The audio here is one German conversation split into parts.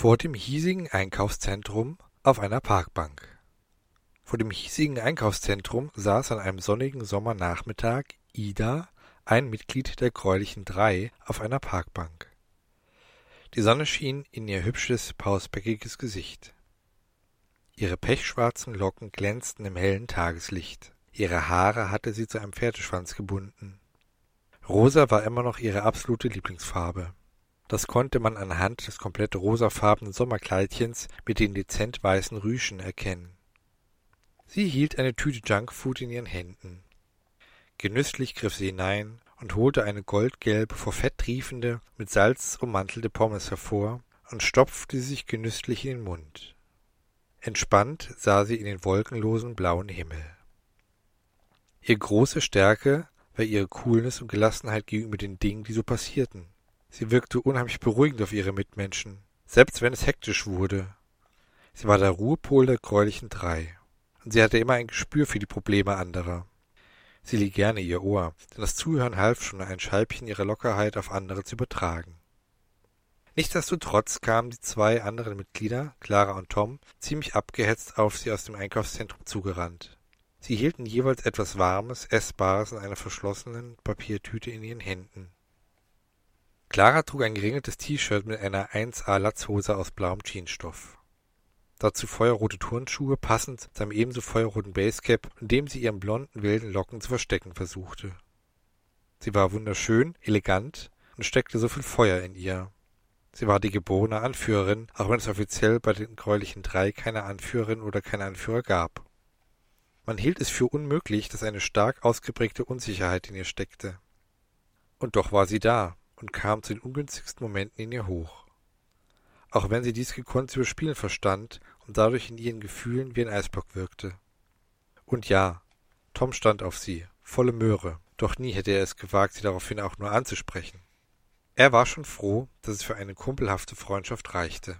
Vor dem hiesigen Einkaufszentrum auf einer Parkbank. Vor dem hiesigen Einkaufszentrum saß an einem sonnigen Sommernachmittag Ida, ein Mitglied der Gräulichen Drei, auf einer Parkbank. Die Sonne schien in ihr hübsches, pausbäckiges Gesicht. Ihre pechschwarzen Locken glänzten im hellen Tageslicht. Ihre Haare hatte sie zu einem Pferdeschwanz gebunden. Rosa war immer noch ihre absolute Lieblingsfarbe. Das konnte man anhand des komplett rosafarbenen Sommerkleidchens mit den dezent weißen Rüschen erkennen. Sie hielt eine Tüte Junkfood in ihren Händen. Genüsslich griff sie hinein und holte eine goldgelbe, vor Fett triefende, mit Salz ummantelte Pommes hervor und stopfte sich genüsslich in den Mund. Entspannt sah sie in den wolkenlosen blauen Himmel. Ihr große Stärke war ihre Coolness und Gelassenheit gegenüber den Dingen, die so passierten. Sie wirkte unheimlich beruhigend auf ihre Mitmenschen, selbst wenn es hektisch wurde. Sie war der Ruhepol der gräulichen Drei, und sie hatte immer ein Gespür für die Probleme anderer. Sie lieh gerne ihr Ohr, denn das Zuhören half schon, ein Scheibchen ihrer Lockerheit auf andere zu übertragen. Nichtsdestotrotz kamen die zwei anderen Mitglieder, Clara und Tom, ziemlich abgehetzt auf sie aus dem Einkaufszentrum zugerannt. Sie hielten jeweils etwas Warmes, Essbares in einer verschlossenen Papiertüte in ihren Händen. Clara trug ein geringeltes T-Shirt mit einer 1A-Latzhose aus blauem Jeansstoff. Dazu feuerrote Turnschuhe, passend zu einem ebenso feuerroten Basecap, in dem sie ihren blonden, wilden Locken zu verstecken versuchte. Sie war wunderschön, elegant und steckte so viel Feuer in ihr. Sie war die geborene Anführerin, auch wenn es offiziell bei den Gräulichen Drei keine Anführerin oder keinen Anführer gab. Man hielt es für unmöglich, dass eine stark ausgeprägte Unsicherheit in ihr steckte. Und doch war sie da, und kam zu den ungünstigsten Momenten in ihr hoch. Auch wenn sie dies gekonnt zu überspielen verstand und dadurch in ihren Gefühlen wie ein Eisblock wirkte. Und ja, Tom stand auf sie, volle Möhre, doch nie hätte er es gewagt, sie daraufhin auch nur anzusprechen. Er war schon froh, dass es für eine kumpelhafte Freundschaft reichte.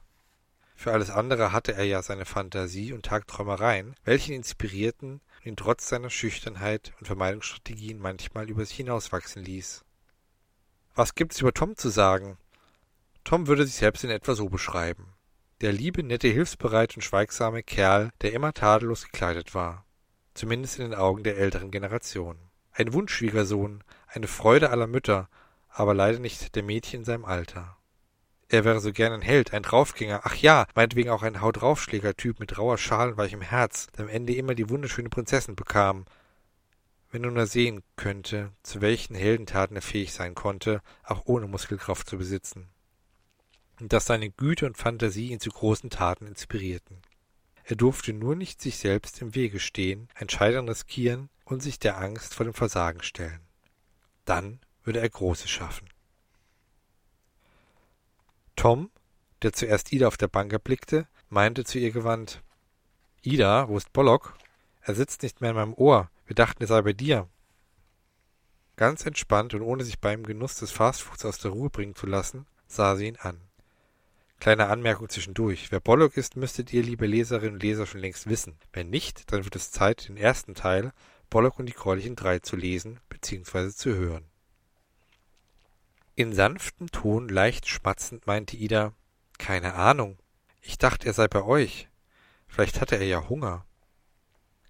Für alles andere hatte er ja seine Fantasie und Tagträumereien, welche ihn inspirierten und ihn trotz seiner Schüchternheit und Vermeidungsstrategien manchmal über sich hinauswachsen ließ. Was gibt's über Tom zu sagen? Tom würde sich selbst in etwa so beschreiben. Der liebe, nette, hilfsbereite und schweigsame Kerl, der immer tadellos gekleidet war. Zumindest in den Augen der älteren Generation. Ein Wunschschwiegersohn, eine Freude aller Mütter, aber leider nicht der Mädchen in seinem Alter. Er wäre so gern ein Held, ein Draufgänger, ach ja, meinetwegen auch ein Haut-Draufschläger-Typ mit rauer Schal und weichem Herz, der am Ende immer die wunderschöne Prinzessin bekam, wenn er nur sehen könnte, zu welchen Heldentaten er fähig sein konnte, auch ohne Muskelkraft zu besitzen. Und dass seine Güte und Fantasie ihn zu großen Taten inspirierten. Er durfte nur nicht sich selbst im Wege stehen, ein Scheitern riskieren und sich der Angst vor dem Versagen stellen. Dann würde er Großes schaffen. Tom, der zuerst Ida auf der Bank erblickte, meinte zu ihr gewandt Ida, wo ist Bollock? Er sitzt nicht mehr in meinem Ohr. Wir dachten, er sei bei dir. Ganz entspannt und ohne sich beim Genuss des Fastfoods aus der Ruhe bringen zu lassen, sah sie ihn an. Kleine Anmerkung zwischendurch. Wer Bollock ist, müsstet ihr, liebe Leserinnen und Leser, schon längst wissen. Wenn nicht, dann wird es Zeit, den ersten Teil Bollock und die Gräulichen Drei zu lesen bzw. zu hören. In sanftem Ton, leicht schmatzend, meinte Ida, keine Ahnung. Ich dachte, er sei bei euch. Vielleicht hatte er ja Hunger.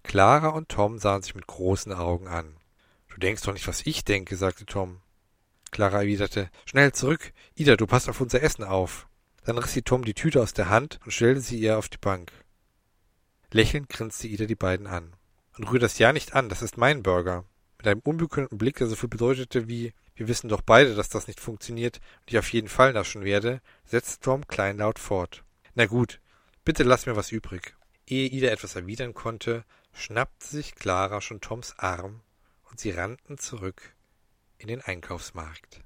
Clara und Tom sahen sich mit großen Augen an. Du denkst doch nicht, was ich denke, sagte Tom. Clara erwiderte, schnell zurück. Ida, du passt auf unser Essen auf. Dann riss sie Tom die Tüte aus der Hand und stellte sie ihr auf die Bank. Lächelnd grinste Ida die beiden an. Und rühr das ja nicht an, das ist mein Burger. Mit einem unbekümmерten Blick, der so viel bedeutete wie, wir wissen doch beide, dass das nicht funktioniert und ich auf jeden Fall naschen werde, setzte Tom kleinlaut fort. Na gut, bitte lass mir was übrig. Ehe Ida etwas erwidern konnte, schnappte sich Clara schon Toms Arm und sie rannten zurück in den Einkaufsmarkt.